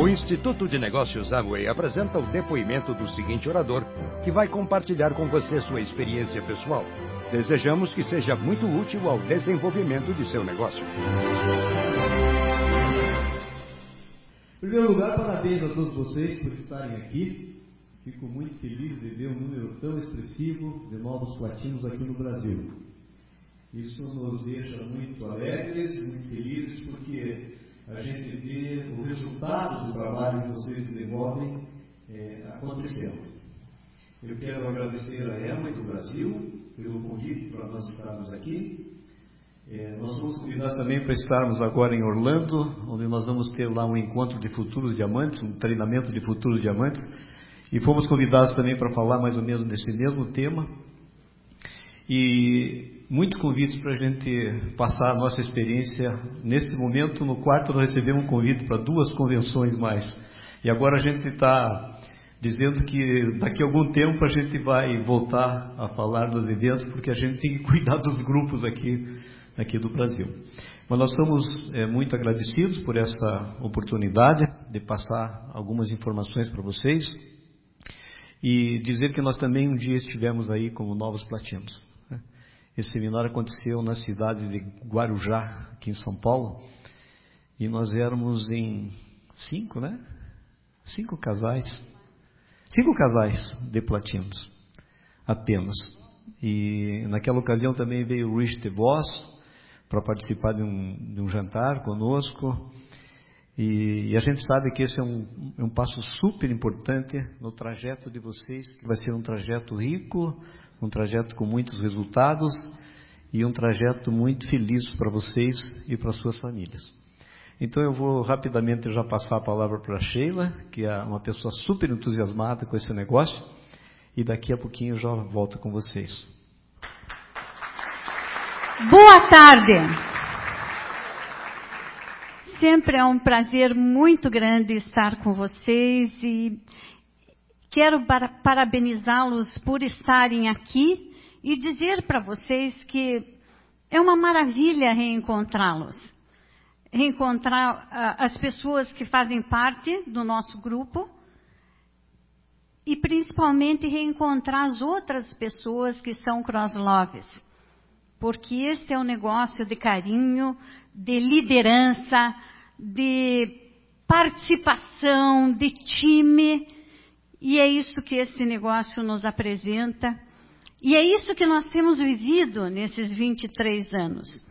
O Instituto de Negócios Amway apresenta o depoimento do seguinte orador, que vai compartilhar com você sua experiência pessoal. Desejamos que seja muito útil ao desenvolvimento de seu negócio. Em primeiro lugar, parabéns a todos vocês por estarem aqui. Fico muito feliz de ver um número tão expressivo de novos platinos aqui no Brasil. Isso nos deixa muito alegres, muito felizes, porque a gente vê o resultado do trabalho que vocês desenvolvem é, acontecendo. Eu quero agradecer a EMA e do Brasil pelo convite para nós estarmos aqui. É, nós somos convidados também para estarmos agora em Orlando, onde nós vamos ter lá um encontro de futuros diamantes, um treinamento de futuros diamantes. E fomos convidados também para falar mais ou menos desse mesmo tema. E muitos convites para a gente passar a nossa experiência. Nesse momento, no quarto, nós recebemos um convite para duas convenções mais. E agora a gente está dizendo que daqui a algum tempo a gente vai voltar a falar dos eventos, porque a gente tem que cuidar dos grupos aqui, aqui do Brasil. Mas nós somos é, muito agradecidos por essa oportunidade de passar algumas informações para vocês e dizer que nós também um dia estivemos aí como novos platinos. Esse seminário aconteceu na cidade de Guarujá, aqui em São Paulo, e nós éramos em cinco, né? Cinco casais Cinco casais de platinos, apenas. E naquela ocasião também veio o Rich DeVos para participar de um, de um, jantar conosco. E, e, a gente sabe que esse é um, é um passo super importante no trajeto de vocês, que vai ser um trajeto rico, um trajeto com muitos resultados e um trajeto muito feliz para vocês e para suas famílias. Então eu vou rapidamente já passar a palavra para a Sheila, que é uma pessoa super entusiasmada com esse negócio, e daqui a pouquinho eu já volto com vocês. Boa tarde! Sempre é um prazer muito grande estar com vocês e quero parabenizá-los por estarem aqui e dizer para vocês que é uma maravilha reencontrá-los reencontrar uh, as pessoas que fazem parte do nosso grupo e principalmente reencontrar as outras pessoas que são cross-loves. Porque esse é um negócio de carinho, de liderança, de participação, de time. E é isso que esse negócio nos apresenta. E é isso que nós temos vivido nesses 23 anos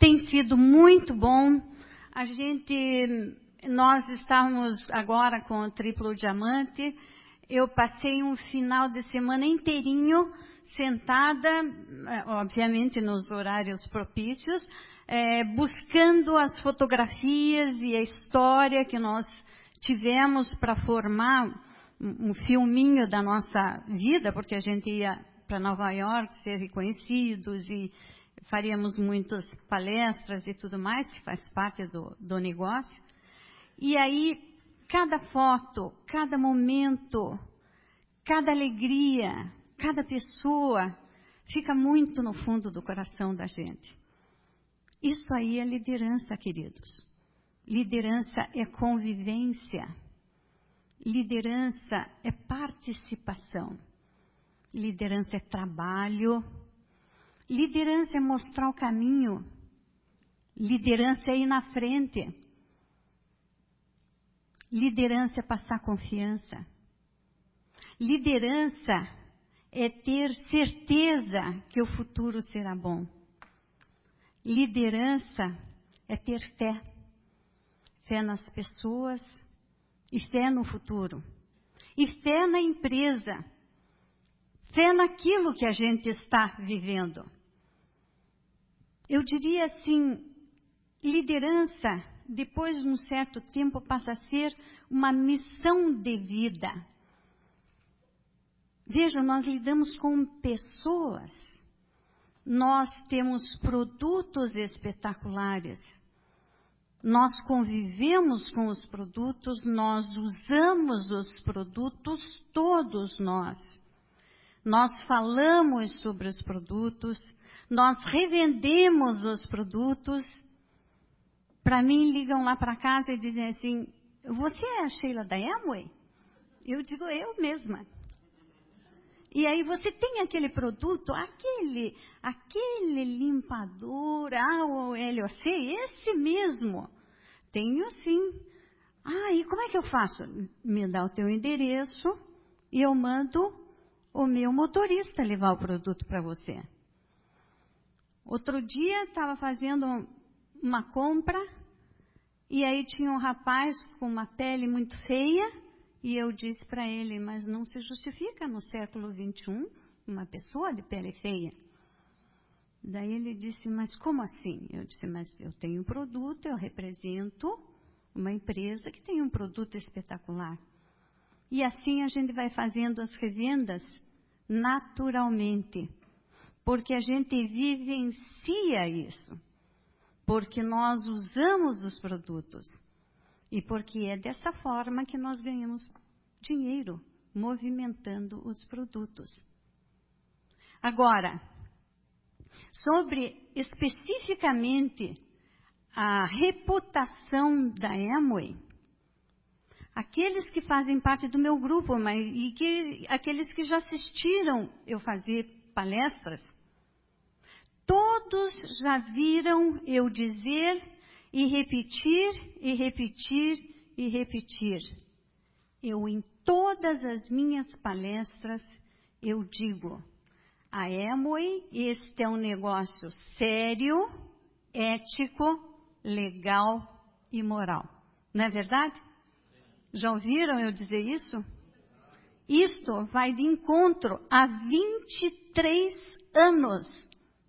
tem sido muito bom. A gente, nós estamos agora com o triplo diamante. Eu passei um final de semana inteirinho sentada, obviamente nos horários propícios, é, buscando as fotografias e a história que nós tivemos para formar um filminho da nossa vida, porque a gente ia para Nova York ser reconhecidos e faríamos muitas palestras e tudo mais, que faz parte do, do negócio. E aí, cada foto, cada momento, cada alegria, cada pessoa, fica muito no fundo do coração da gente. Isso aí é liderança, queridos. Liderança é convivência. Liderança é participação. Liderança é trabalho. Liderança é mostrar o caminho. Liderança é ir na frente. Liderança é passar confiança. Liderança é ter certeza que o futuro será bom. Liderança é ter fé. Fé nas pessoas e fé no futuro. E fé na empresa. Fé naquilo que a gente está vivendo. Eu diria assim, liderança, depois de um certo tempo, passa a ser uma missão de vida. Veja, nós lidamos com pessoas, nós temos produtos espetaculares, nós convivemos com os produtos, nós usamos os produtos, todos nós. Nós falamos sobre os produtos, nós revendemos os produtos. Para mim, ligam lá para casa e dizem assim: Você é a Sheila da Amway? Eu digo, eu mesma. E aí você tem aquele produto, aquele, aquele limpador, ah, o LOC, esse mesmo. Tenho sim. Ah, e como é que eu faço? Me dá o teu endereço e eu mando o meu motorista levar o produto para você. Outro dia estava fazendo uma compra e aí tinha um rapaz com uma pele muito feia e eu disse para ele, mas não se justifica no século 21 uma pessoa de pele feia. Daí ele disse, mas como assim? Eu disse, mas eu tenho um produto, eu represento uma empresa que tem um produto espetacular. E assim a gente vai fazendo as revendas naturalmente, porque a gente vivencia isso, porque nós usamos os produtos e porque é dessa forma que nós ganhamos dinheiro, movimentando os produtos. Agora, sobre especificamente a reputação da Amway, aqueles que fazem parte do meu grupo, mas e que aqueles que já assistiram eu fazer palestras, todos já viram eu dizer e repetir e repetir e repetir. Eu em todas as minhas palestras eu digo: a Amway, este é um negócio sério, ético, legal e moral. Não é verdade? Já ouviram eu dizer isso? Isto vai de encontro há 23 anos.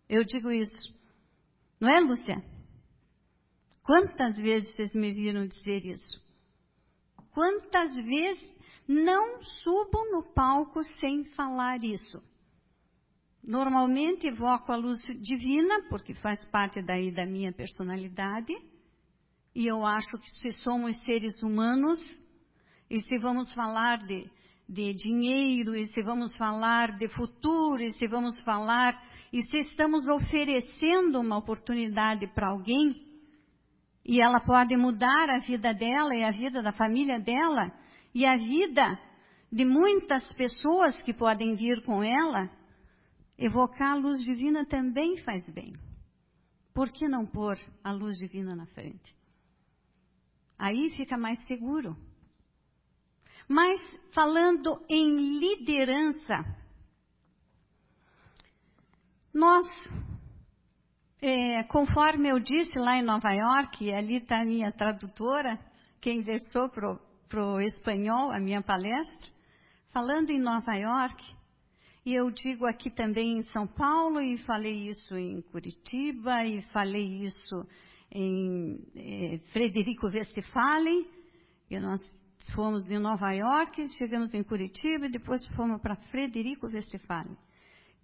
Eu digo isso. Não é, Lúcia? Quantas vezes vocês me viram dizer isso? Quantas vezes não subo no palco sem falar isso? Normalmente evoco a luz divina, porque faz parte daí da minha personalidade. E eu acho que se somos seres humanos, e se vamos falar de, de dinheiro, e se vamos falar de futuro, e se vamos falar, e se estamos oferecendo uma oportunidade para alguém, e ela pode mudar a vida dela e a vida da família dela, e a vida de muitas pessoas que podem vir com ela, Evocar a luz divina também faz bem. Por que não pôr a luz divina na frente? Aí fica mais seguro. Mas falando em liderança, nós, é, conforme eu disse lá em Nova York, ali está a minha tradutora, quem versou para o espanhol a minha palestra, falando em Nova York, e eu digo aqui também em São Paulo, e falei isso em Curitiba, e falei isso em eh, Frederico Westphalen, e nós fomos de Nova York, chegamos em Curitiba, e depois fomos para Frederico Westphalen.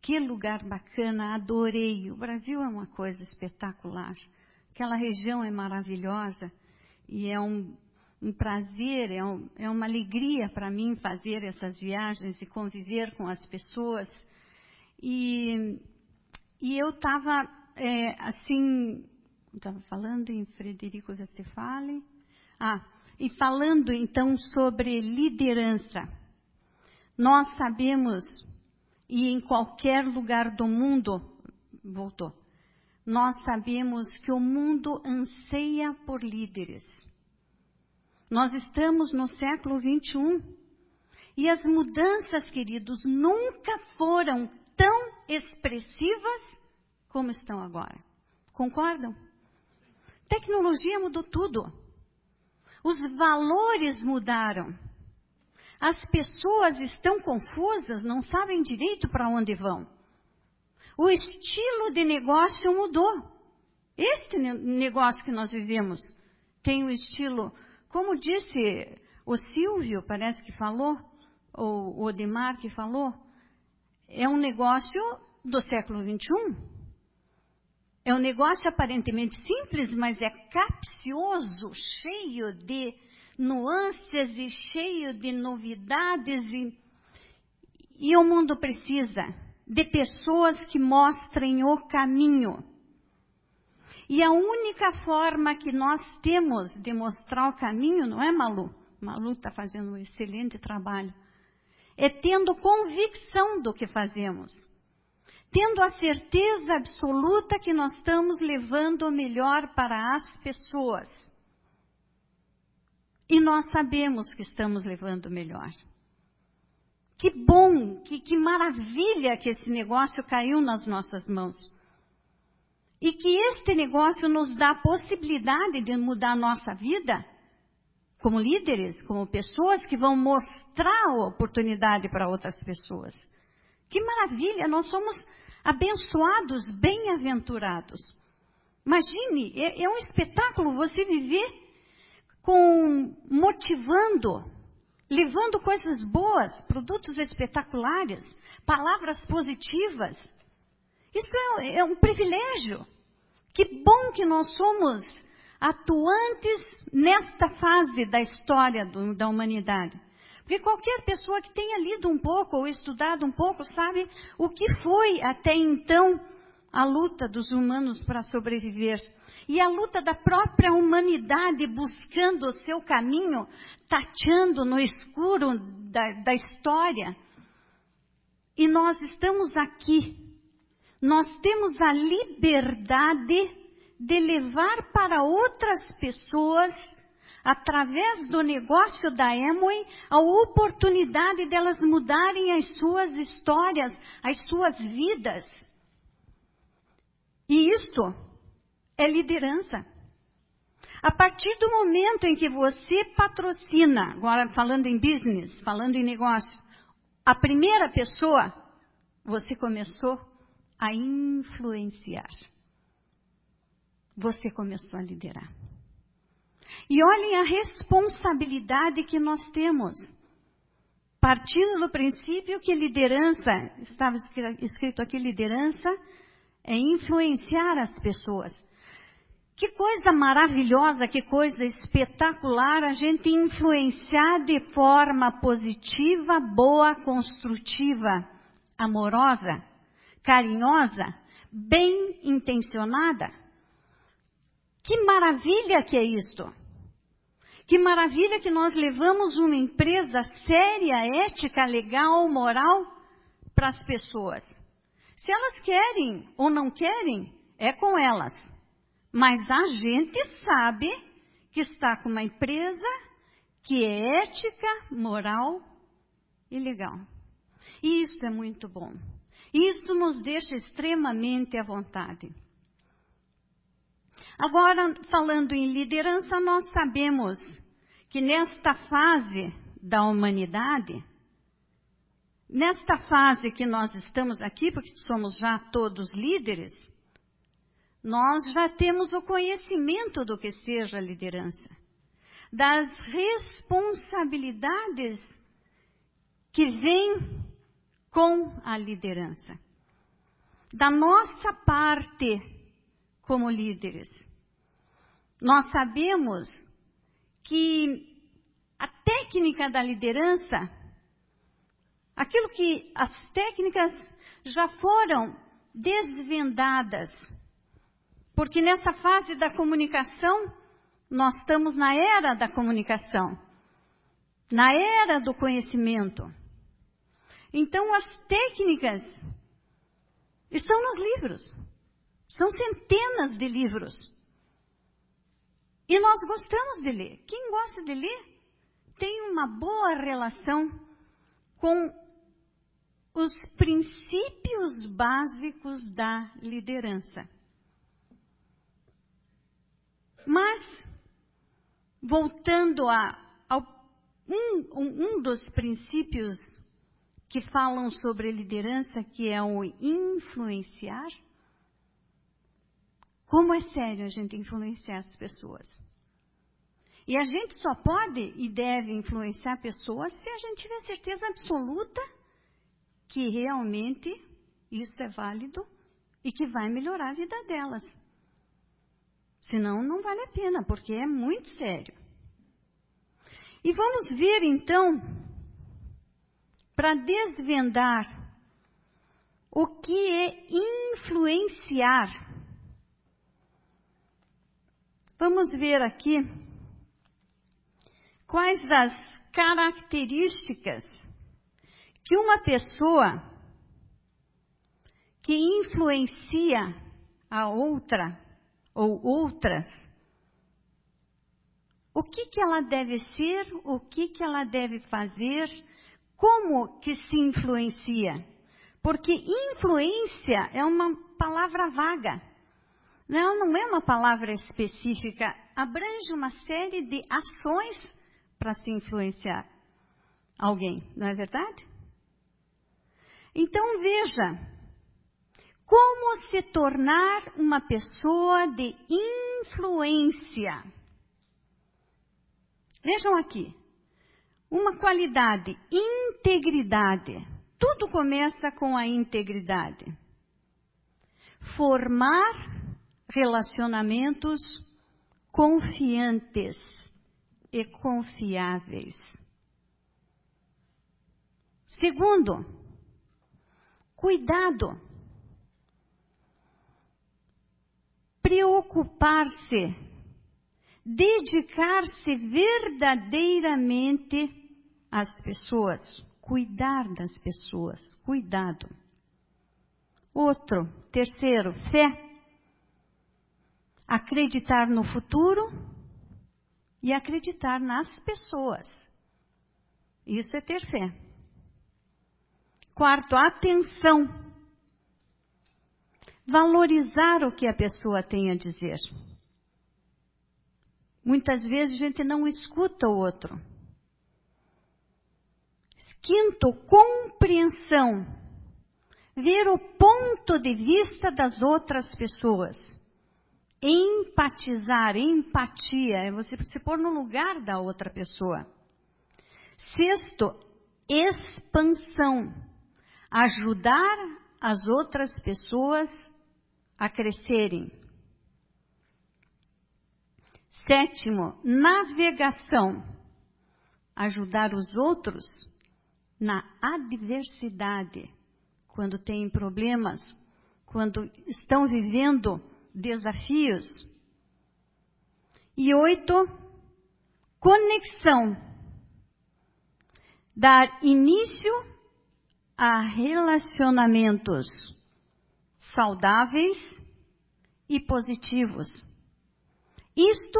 Que lugar bacana, adorei. O Brasil é uma coisa espetacular. Aquela região é maravilhosa e é um um prazer, é, um, é uma alegria para mim fazer essas viagens e conviver com as pessoas. E, e eu estava, é, assim, estava falando em Frederico Westphalen, ah, e falando então sobre liderança. Nós sabemos, e em qualquer lugar do mundo, voltou, nós sabemos que o mundo anseia por líderes. Nós estamos no século 21. E as mudanças, queridos, nunca foram tão expressivas como estão agora. Concordam? Tecnologia mudou tudo. Os valores mudaram. As pessoas estão confusas, não sabem direito para onde vão. O estilo de negócio mudou. Este negócio que nós vivemos tem o estilo como disse o Silvio, parece que falou, ou o Odemar que falou, é um negócio do século XXI. É um negócio aparentemente simples, mas é capcioso, cheio de nuances e cheio de novidades. E, e o mundo precisa de pessoas que mostrem o caminho. E a única forma que nós temos de mostrar o caminho, não é, Malu? Malu está fazendo um excelente trabalho. É tendo convicção do que fazemos. Tendo a certeza absoluta que nós estamos levando o melhor para as pessoas. E nós sabemos que estamos levando melhor. Que bom, que, que maravilha que esse negócio caiu nas nossas mãos. E que este negócio nos dá a possibilidade de mudar a nossa vida como líderes, como pessoas que vão mostrar a oportunidade para outras pessoas. Que maravilha, nós somos abençoados, bem-aventurados. Imagine, é, é um espetáculo você viver com motivando, levando coisas boas, produtos espetaculares, palavras positivas. Isso é, é um privilégio. Que bom que nós somos atuantes nesta fase da história do, da humanidade. Porque qualquer pessoa que tenha lido um pouco ou estudado um pouco sabe o que foi até então a luta dos humanos para sobreviver. E a luta da própria humanidade buscando o seu caminho, tateando no escuro da, da história. E nós estamos aqui nós temos a liberdade de levar para outras pessoas, através do negócio da Emoi, a oportunidade delas mudarem as suas histórias, as suas vidas. E isso é liderança. A partir do momento em que você patrocina, agora falando em business, falando em negócio, a primeira pessoa, você começou a influenciar. Você começou a liderar. E olhem a responsabilidade que nós temos. Partindo do princípio que liderança, estava escrito aqui liderança, é influenciar as pessoas. Que coisa maravilhosa, que coisa espetacular a gente influenciar de forma positiva, boa, construtiva, amorosa carinhosa, bem intencionada. Que maravilha que é isto! Que maravilha que nós levamos uma empresa séria, ética, legal, moral para as pessoas. Se elas querem ou não querem, é com elas. Mas a gente sabe que está com uma empresa que é ética, moral e legal. E isso é muito bom. Isso nos deixa extremamente à vontade. Agora, falando em liderança, nós sabemos que nesta fase da humanidade, nesta fase que nós estamos aqui, porque somos já todos líderes, nós já temos o conhecimento do que seja liderança, das responsabilidades que vêm com a liderança. Da nossa parte, como líderes, nós sabemos que a técnica da liderança, aquilo que as técnicas já foram desvendadas, porque nessa fase da comunicação, nós estamos na era da comunicação, na era do conhecimento. Então, as técnicas estão nos livros. São centenas de livros. E nós gostamos de ler. Quem gosta de ler tem uma boa relação com os princípios básicos da liderança. Mas, voltando a, ao um, um dos princípios que falam sobre liderança, que é o influenciar. Como é sério a gente influenciar as pessoas? E a gente só pode e deve influenciar pessoas se a gente tiver certeza absoluta que realmente isso é válido e que vai melhorar a vida delas. Senão, não vale a pena, porque é muito sério. E vamos ver então para desvendar o que é influenciar. Vamos ver aqui quais das características que uma pessoa que influencia a outra ou outras, o que, que ela deve ser, o que, que ela deve fazer, como que se influencia. Porque influência é uma palavra vaga. Não, não é uma palavra específica. Abrange uma série de ações para se influenciar alguém, não é verdade? Então veja, como se tornar uma pessoa de influência. Vejam aqui, uma qualidade, integridade. Tudo começa com a integridade. Formar relacionamentos confiantes e confiáveis. Segundo, cuidado. Preocupar-se, dedicar-se verdadeiramente às pessoas, cuidar das pessoas, cuidado. Outro, terceiro, fé acreditar no futuro e acreditar nas pessoas. Isso é ter fé. Quarto, atenção. Valorizar o que a pessoa tem a dizer. Muitas vezes a gente não escuta o outro. Quinto, compreensão. Ver o ponto de vista das outras pessoas empatizar, empatia, é você se pôr no lugar da outra pessoa. Sexto, expansão. Ajudar as outras pessoas a crescerem. Sétimo, navegação. Ajudar os outros na adversidade, quando têm problemas, quando estão vivendo desafios. E oito, conexão. Dar início a relacionamentos saudáveis e positivos. Isto,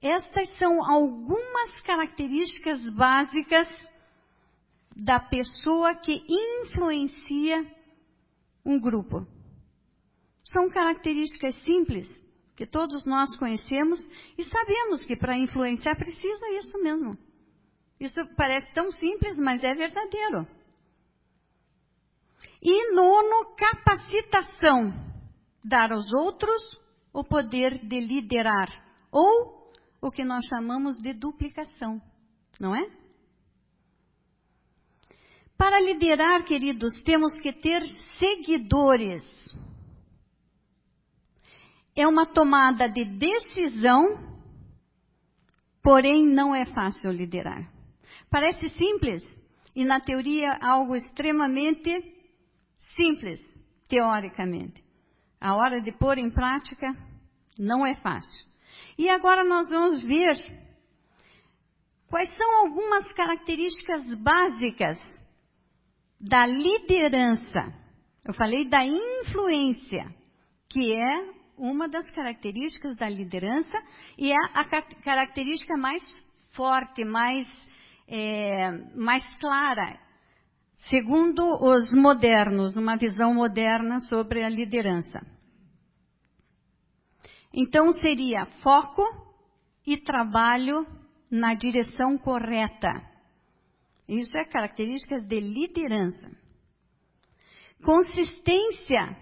estas são algumas características básicas da pessoa que influencia um grupo. São características simples que todos nós conhecemos e sabemos que para influenciar precisa isso mesmo. Isso parece tão simples, mas é verdadeiro. E nono, capacitação. Dar aos outros o poder de liderar. Ou o que nós chamamos de duplicação. Não é? Para liderar, queridos, temos que ter seguidores é uma tomada de decisão, porém não é fácil liderar. Parece simples e na teoria algo extremamente simples, teoricamente. A hora de pôr em prática não é fácil. E agora nós vamos ver quais são algumas características básicas da liderança. Eu falei da influência, que é uma das características da liderança e é a característica mais forte, mais, é, mais clara, segundo os modernos, uma visão moderna sobre a liderança. Então seria foco e trabalho na direção correta. Isso é característica de liderança. Consistência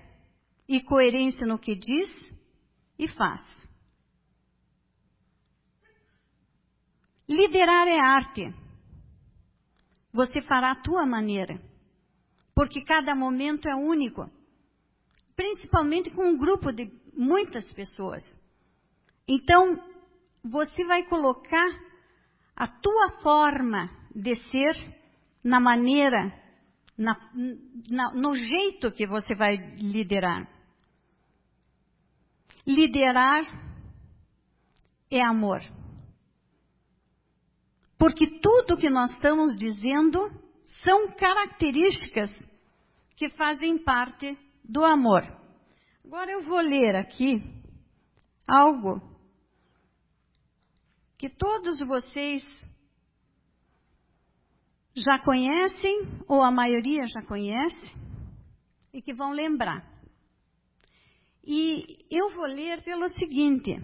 e coerência no que diz e faz. Liderar é arte. Você fará a tua maneira. Porque cada momento é único. Principalmente com um grupo de muitas pessoas. Então, você vai colocar a tua forma de ser na maneira, na, na, no jeito que você vai liderar. Liderar é amor. Porque tudo que nós estamos dizendo são características que fazem parte do amor. Agora eu vou ler aqui algo que todos vocês já conhecem, ou a maioria já conhece, e que vão lembrar. E eu vou ler pelo seguinte: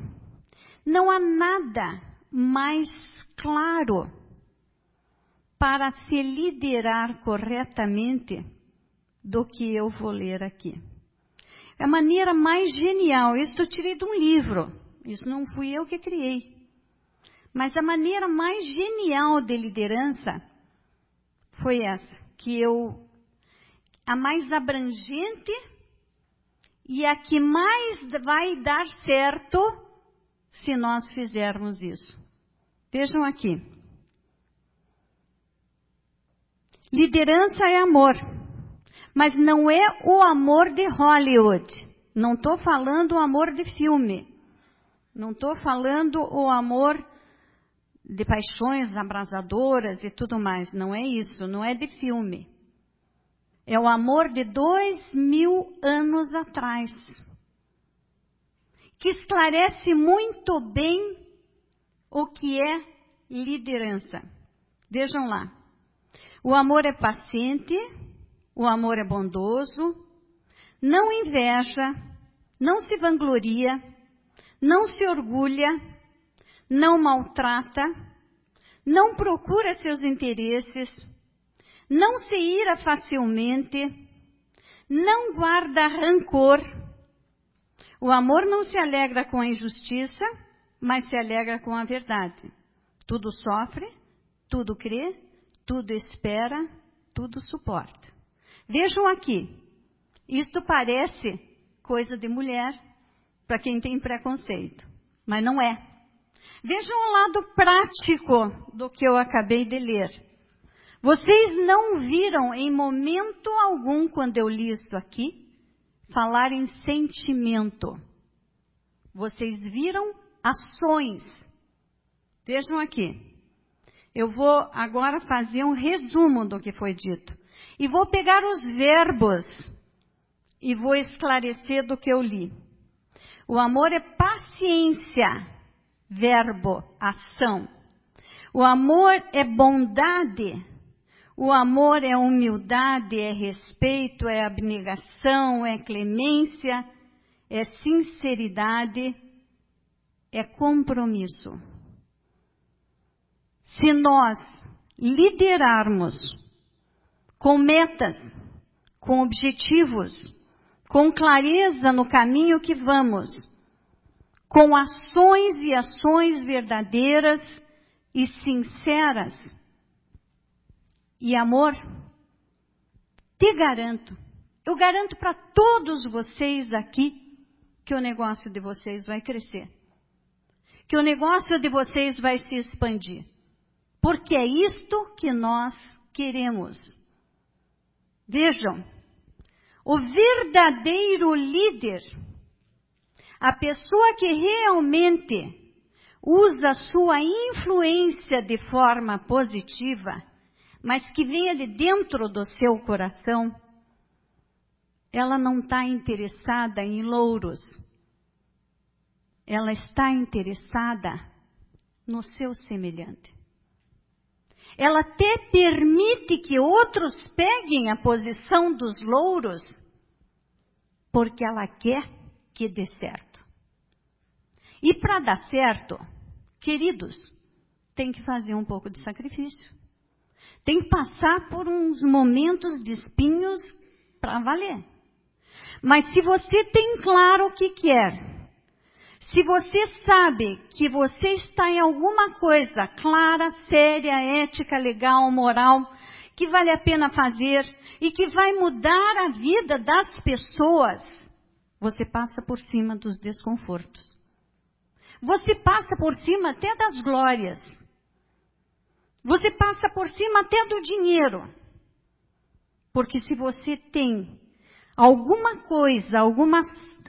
não há nada mais claro para se liderar corretamente do que eu vou ler aqui. É a maneira mais genial, isso eu tirei de um livro, isso não fui eu que criei. Mas a maneira mais genial de liderança foi essa, que eu a mais abrangente e a que mais vai dar certo se nós fizermos isso. Vejam aqui. Liderança é amor, mas não é o amor de Hollywood. Não estou falando o amor de filme. Não estou falando o amor de paixões abrasadoras e tudo mais. Não é isso, não é de filme. É o amor de dois mil anos atrás. Que esclarece muito bem o que é liderança. Vejam lá. O amor é paciente, o amor é bondoso, não inveja, não se vangloria, não se orgulha, não maltrata, não procura seus interesses, não se ira facilmente, não guarda rancor. O amor não se alegra com a injustiça, mas se alegra com a verdade. Tudo sofre, tudo crê, tudo espera, tudo suporta. Vejam aqui, isto parece coisa de mulher para quem tem preconceito, mas não é. Vejam o lado prático do que eu acabei de ler. Vocês não viram em momento algum, quando eu li isso aqui, falar em sentimento. Vocês viram ações. Vejam aqui. Eu vou agora fazer um resumo do que foi dito. E vou pegar os verbos e vou esclarecer do que eu li. O amor é paciência, verbo, ação. O amor é bondade. O amor é humildade, é respeito, é abnegação, é clemência, é sinceridade, é compromisso. Se nós liderarmos com metas, com objetivos, com clareza no caminho que vamos, com ações e ações verdadeiras e sinceras, e amor, te garanto, eu garanto para todos vocês aqui que o negócio de vocês vai crescer que o negócio de vocês vai se expandir. Porque é isto que nós queremos. Vejam, o verdadeiro líder, a pessoa que realmente usa sua influência de forma positiva, mas que venha de dentro do seu coração, ela não está interessada em louros, ela está interessada no seu semelhante. Ela até permite que outros peguem a posição dos louros, porque ela quer que dê certo. E para dar certo, queridos, tem que fazer um pouco de sacrifício. Tem que passar por uns momentos de espinhos para valer. Mas se você tem claro o que quer, se você sabe que você está em alguma coisa clara, séria, ética, legal, moral, que vale a pena fazer e que vai mudar a vida das pessoas, você passa por cima dos desconfortos. Você passa por cima até das glórias. Você passa por cima até do dinheiro. Porque se você tem alguma coisa, alguma,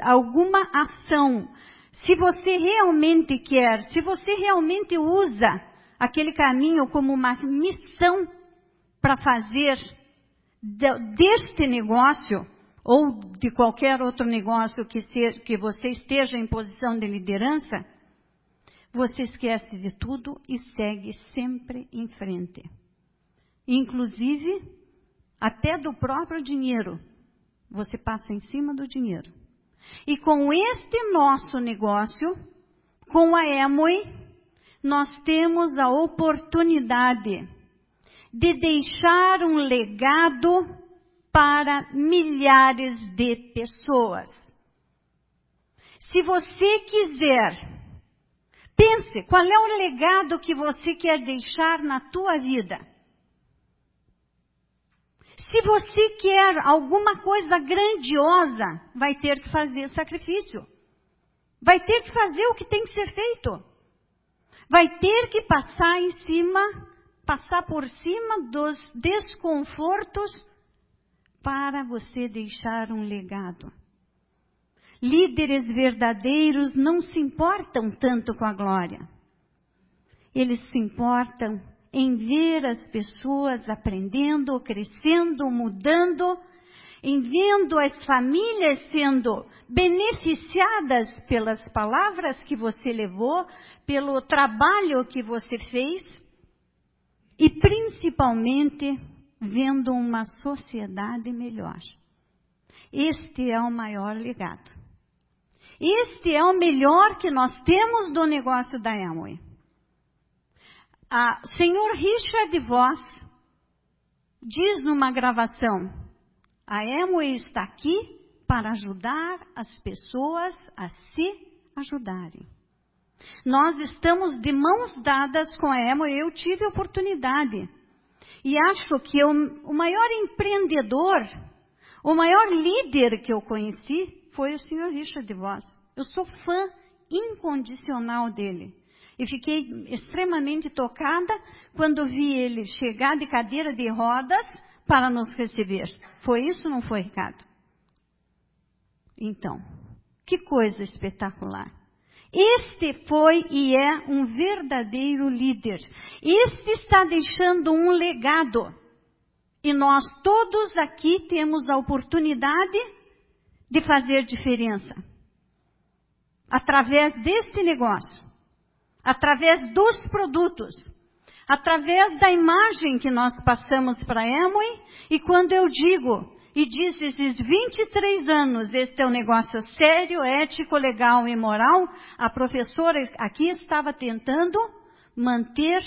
alguma ação se você realmente quer, se você realmente usa aquele caminho como uma missão para fazer deste negócio, ou de qualquer outro negócio que, seja, que você esteja em posição de liderança, você esquece de tudo e segue sempre em frente. Inclusive, até do próprio dinheiro. Você passa em cima do dinheiro. E com este nosso negócio, com a Emoi, nós temos a oportunidade de deixar um legado para milhares de pessoas. Se você quiser Pense, qual é o legado que você quer deixar na tua vida? Se você quer alguma coisa grandiosa, vai ter que fazer sacrifício. Vai ter que fazer o que tem que ser feito. Vai ter que passar em cima, passar por cima dos desconfortos para você deixar um legado. Líderes verdadeiros não se importam tanto com a glória. Eles se importam em ver as pessoas aprendendo, crescendo, mudando, em vendo as famílias sendo beneficiadas pelas palavras que você levou, pelo trabalho que você fez e principalmente vendo uma sociedade melhor. Este é o maior legado. Este é o melhor que nós temos do negócio da Amway. A senhor Richard Voss diz numa gravação: a Amway está aqui para ajudar as pessoas a se ajudarem. Nós estamos de mãos dadas com a Amway. Eu tive oportunidade. E acho que eu, o maior empreendedor, o maior líder que eu conheci foi o Sr. Richard Voss. Eu sou fã incondicional dele. E fiquei extremamente tocada quando vi ele chegar de cadeira de rodas para nos receber. Foi isso não foi, Ricardo? Então, que coisa espetacular. Este foi e é um verdadeiro líder. Este está deixando um legado. E nós todos aqui temos a oportunidade de fazer diferença. Através desse negócio, através dos produtos, através da imagem que nós passamos para Emui, e quando eu digo, e diz esses 23 anos, este é um negócio sério, ético, legal e moral, a professora aqui estava tentando manter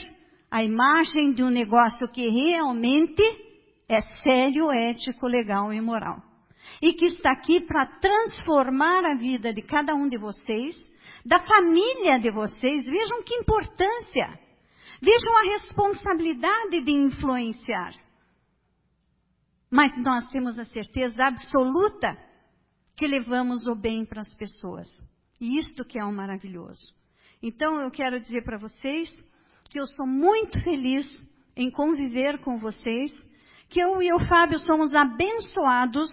a imagem de um negócio que realmente é sério, ético, legal e moral. E que está aqui para transformar a vida de cada um de vocês, da família de vocês. Vejam que importância. Vejam a responsabilidade de influenciar. Mas nós temos a certeza absoluta que levamos o bem para as pessoas. E isto que é um maravilhoso. Então eu quero dizer para vocês que eu sou muito feliz em conviver com vocês, que eu e o Fábio somos abençoados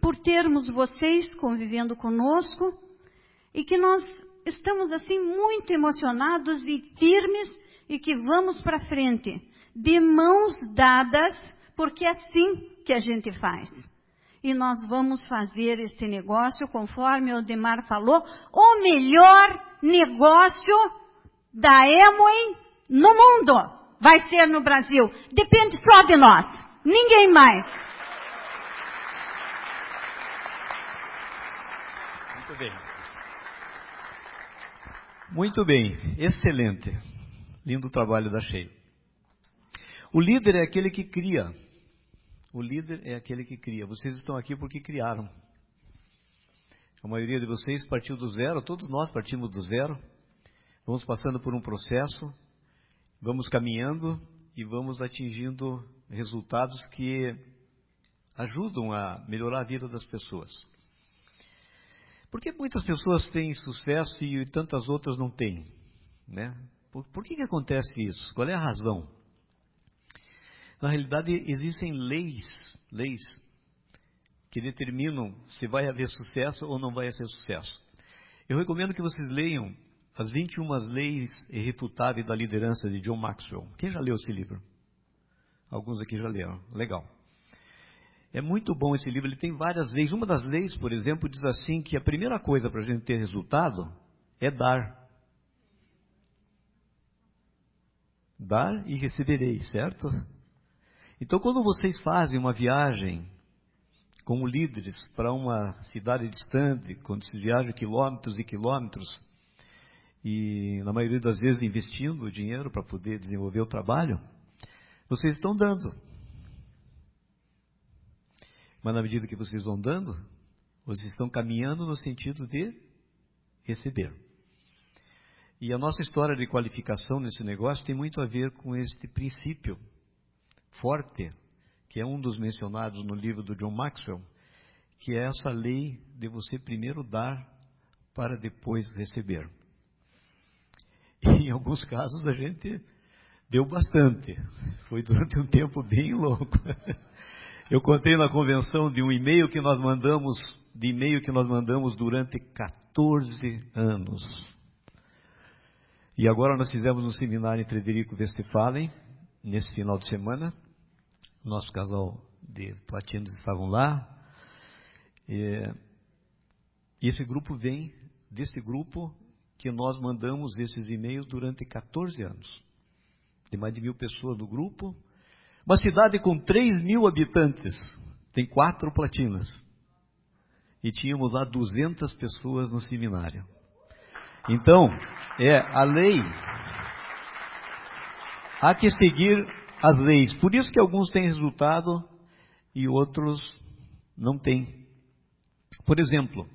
por termos vocês convivendo conosco e que nós estamos assim muito emocionados e firmes e que vamos para frente, de mãos dadas, porque é assim que a gente faz. E nós vamos fazer este negócio, conforme o Demar falou, o melhor negócio da Emoi no mundo. Vai ser no Brasil. Depende só de nós. Ninguém mais. bem. Muito bem, excelente. Lindo trabalho da Sheila. O líder é aquele que cria. O líder é aquele que cria. Vocês estão aqui porque criaram. A maioria de vocês partiu do zero, todos nós partimos do zero. Vamos passando por um processo, vamos caminhando e vamos atingindo resultados que ajudam a melhorar a vida das pessoas. Por que muitas pessoas têm sucesso e tantas outras não têm? Né? Por, por que, que acontece isso? Qual é a razão? Na realidade, existem leis, leis que determinam se vai haver sucesso ou não vai haver sucesso. Eu recomendo que vocês leiam As 21 Leis Irrefutáveis da Liderança de John Maxwell. Quem já leu esse livro? Alguns aqui já leram. Legal. É muito bom esse livro, ele tem várias leis. Uma das leis, por exemplo, diz assim que a primeira coisa para a gente ter resultado é dar. Dar e receberei, certo? Então, quando vocês fazem uma viagem como líderes para uma cidade distante, quando se viaja quilômetros e quilômetros, e na maioria das vezes investindo dinheiro para poder desenvolver o trabalho, vocês estão dando. Mas na medida que vocês vão dando, vocês estão caminhando no sentido de receber. E a nossa história de qualificação nesse negócio tem muito a ver com este princípio forte, que é um dos mencionados no livro do John Maxwell, que é essa lei de você primeiro dar para depois receber. E em alguns casos a gente deu bastante. Foi durante um tempo bem louco. Eu contei na convenção de um e-mail que nós mandamos, de e-mail que nós mandamos durante 14 anos. E agora nós fizemos um seminário em Frederico Westphalen, nesse final de semana. Nosso casal de platinos estavam lá. E esse grupo vem desse grupo que nós mandamos esses e-mails durante 14 anos. Tem mais de mil pessoas no grupo. Uma cidade com 3 mil habitantes, tem quatro platinas. E tínhamos lá 200 pessoas no seminário. Então, é a lei. Há que seguir as leis. Por isso que alguns têm resultado e outros não têm. Por exemplo,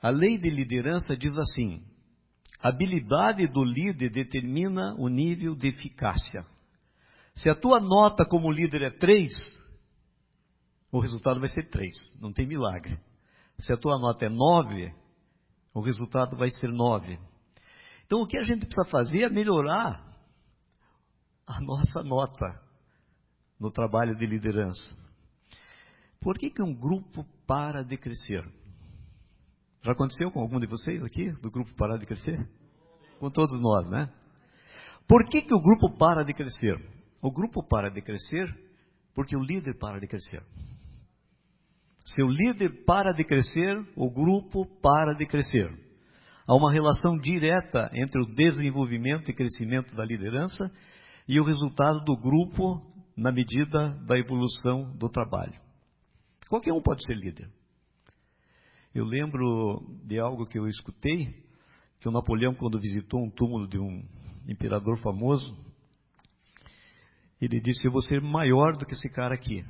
a lei de liderança diz assim: a habilidade do líder determina o nível de eficácia. Se a tua nota como líder é 3, o resultado vai ser 3, não tem milagre. Se a tua nota é 9, o resultado vai ser 9. Então o que a gente precisa fazer é melhorar a nossa nota no trabalho de liderança. Por que, que um grupo para de crescer? Já aconteceu com algum de vocês aqui, do grupo parar de crescer? Com todos nós, né? Por que, que o grupo para de crescer? O grupo para de crescer porque o líder para de crescer. Se o líder para de crescer, o grupo para de crescer. Há uma relação direta entre o desenvolvimento e crescimento da liderança e o resultado do grupo na medida da evolução do trabalho. Qualquer um pode ser líder. Eu lembro de algo que eu escutei, que o Napoleão, quando visitou um túmulo de um imperador famoso, ele disse: Eu vou ser maior do que esse cara aqui.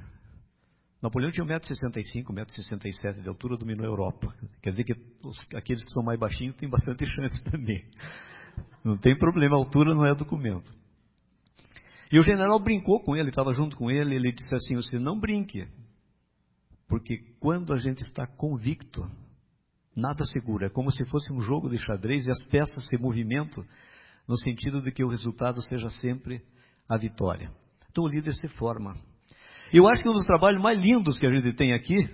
Napoleão tinha 1,65m, 1,67m de altura, dominou a Europa. Quer dizer que os, aqueles que são mais baixinhos têm bastante chance também. Não tem problema, a altura não é documento. E o general brincou com ele, estava junto com ele, ele disse assim: Você não brinque, porque quando a gente está convicto, nada segura. É como se fosse um jogo de xadrez e as peças se movimentam no sentido de que o resultado seja sempre a vitória. Então o líder se forma. Eu acho que um dos trabalhos mais lindos que a gente tem aqui,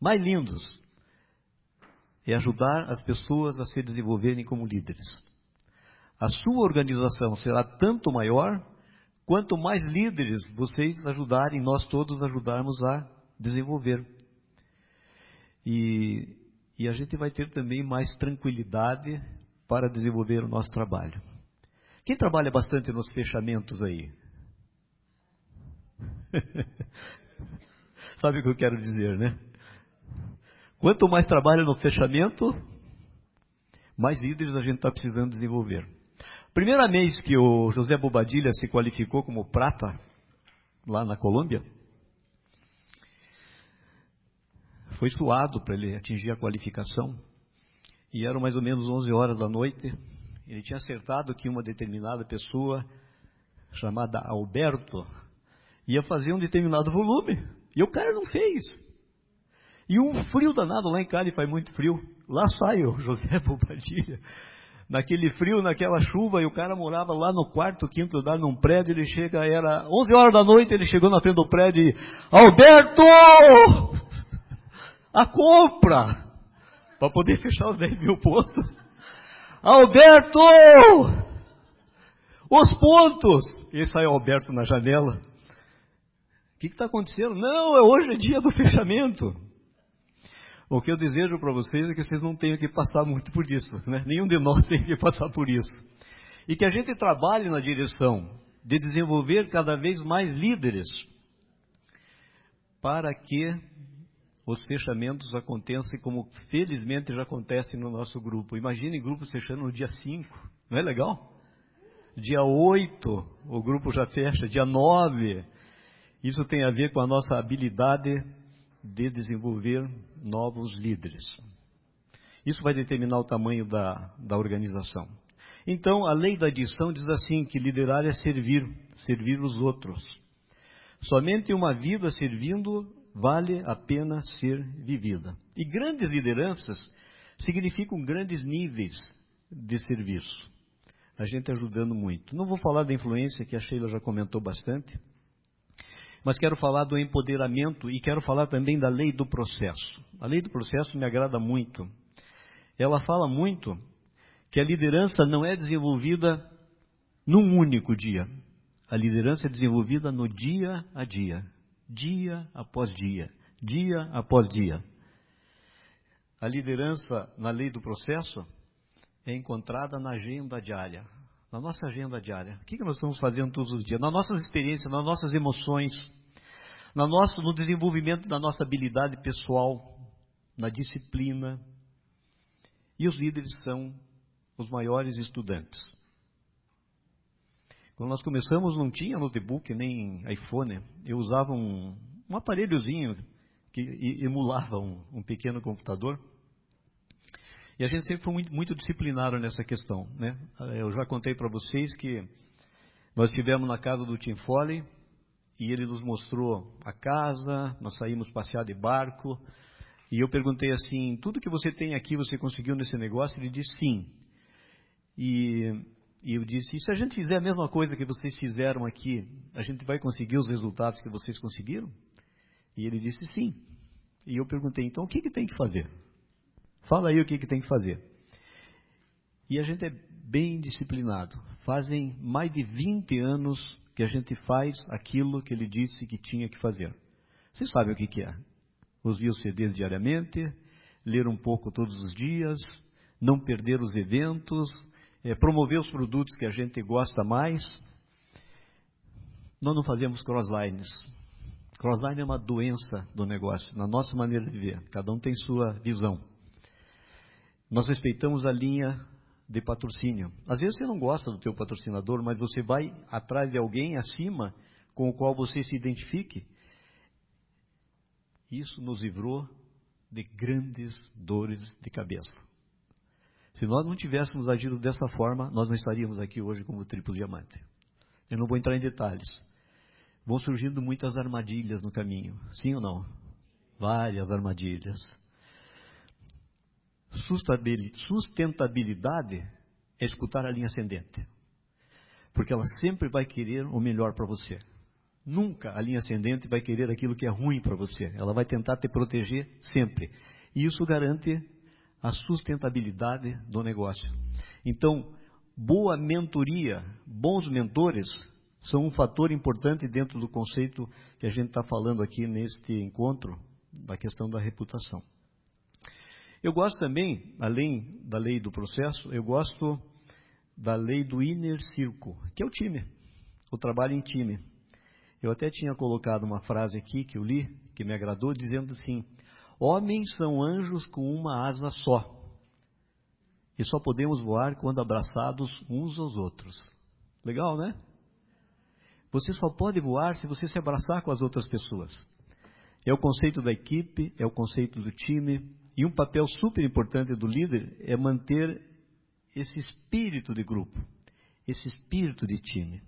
mais lindos, é ajudar as pessoas a se desenvolverem como líderes. A sua organização será tanto maior Quanto mais líderes vocês ajudarem, nós todos ajudarmos a desenvolver. E, e a gente vai ter também mais tranquilidade para desenvolver o nosso trabalho. Quem trabalha bastante nos fechamentos aí? Sabe o que eu quero dizer, né? Quanto mais trabalha no fechamento, mais líderes a gente está precisando desenvolver. Primeira vez que o José Bobadilha se qualificou como prata, lá na Colômbia, foi suado para ele atingir a qualificação. E eram mais ou menos 11 horas da noite. Ele tinha acertado que uma determinada pessoa, chamada Alberto, ia fazer um determinado volume. E o cara não fez. E um frio danado lá em Cali, faz muito frio. Lá sai o José Bobadilha naquele frio, naquela chuva, e o cara morava lá no quarto, quinto andar, num prédio, ele chega, era 11 horas da noite, ele chegou na frente do prédio e, Alberto! A compra! para poder fechar os 10 mil pontos. Alberto! Os pontos! E sai o Alberto na janela. O que está acontecendo? Não, é hoje é dia do fechamento. O que eu desejo para vocês é que vocês não tenham que passar muito por isso. Né? Nenhum de nós tem que passar por isso. E que a gente trabalhe na direção de desenvolver cada vez mais líderes para que os fechamentos aconteçam como felizmente já acontece no nosso grupo. Imagine grupos fechando no dia 5, não é legal? Dia 8, o grupo já fecha, dia 9. Isso tem a ver com a nossa habilidade de desenvolver novos líderes. Isso vai determinar o tamanho da, da organização. Então, a lei da adição diz assim: que liderar é servir, servir os outros. Somente uma vida servindo vale a pena ser vivida. E grandes lideranças significam grandes níveis de serviço. A gente ajudando muito. Não vou falar da influência, que a Sheila já comentou bastante, mas quero falar do empoderamento e quero falar também da lei do processo. A lei do processo me agrada muito. Ela fala muito que a liderança não é desenvolvida num único dia. A liderança é desenvolvida no dia a dia dia após dia, dia após dia. A liderança na lei do processo é encontrada na agenda diária, na nossa agenda diária. O que, nós estamos fazendo todos os dias? Nas nossas experiências, nas nossas emoções, na nosso, no desenvolvimento da nossa habilidade pessoal, na disciplina. E os líderes são os maiores estudantes. Quando nós começamos não tinha notebook nem iPhone. Eu usava um, um aparelhozinho que emulava um, um, pequeno computador. E a gente sempre foi muito, muito disciplinado nessa questão. Né? Eu já contei para vocês que nós estivemos na casa do Tim Foley e ele nos mostrou a casa, nós saímos passear de barco. E eu perguntei assim: tudo que você tem aqui você conseguiu nesse negócio? Ele disse sim. E e eu disse: e se a gente fizer a mesma coisa que vocês fizeram aqui, a gente vai conseguir os resultados que vocês conseguiram? E ele disse: sim. E eu perguntei: então o que, que tem que fazer? Fala aí o que, que tem que fazer. E a gente é bem disciplinado. Fazem mais de 20 anos que a gente faz aquilo que ele disse que tinha que fazer. Vocês sabem o que, que é? Ouvir os CDs diariamente, ler um pouco todos os dias, não perder os eventos, é, promover os produtos que a gente gosta mais. Nós não fazemos crosslines. Crossline é uma doença do negócio, na nossa maneira de ver. Cada um tem sua visão. Nós respeitamos a linha de patrocínio. Às vezes você não gosta do teu patrocinador, mas você vai atrás de alguém acima com o qual você se identifique. Isso nos livrou de grandes dores de cabeça. Se nós não tivéssemos agido dessa forma, nós não estaríamos aqui hoje como triplo diamante. Eu não vou entrar em detalhes. Vão surgindo muitas armadilhas no caminho, sim ou não? Várias armadilhas. Sustentabilidade é escutar a linha ascendente. Porque ela sempre vai querer o melhor para você. Nunca a linha ascendente vai querer aquilo que é ruim para você. Ela vai tentar te proteger sempre. E isso garante a sustentabilidade do negócio. Então, boa mentoria, bons mentores, são um fator importante dentro do conceito que a gente está falando aqui neste encontro, da questão da reputação. Eu gosto também, além da lei do processo, eu gosto da lei do inner circle, que é o time, o trabalho em time. Eu até tinha colocado uma frase aqui que eu li, que me agradou, dizendo assim: Homens são anjos com uma asa só. E só podemos voar quando abraçados uns aos outros. Legal, né? Você só pode voar se você se abraçar com as outras pessoas. É o conceito da equipe, é o conceito do time. E um papel super importante do líder é manter esse espírito de grupo, esse espírito de time.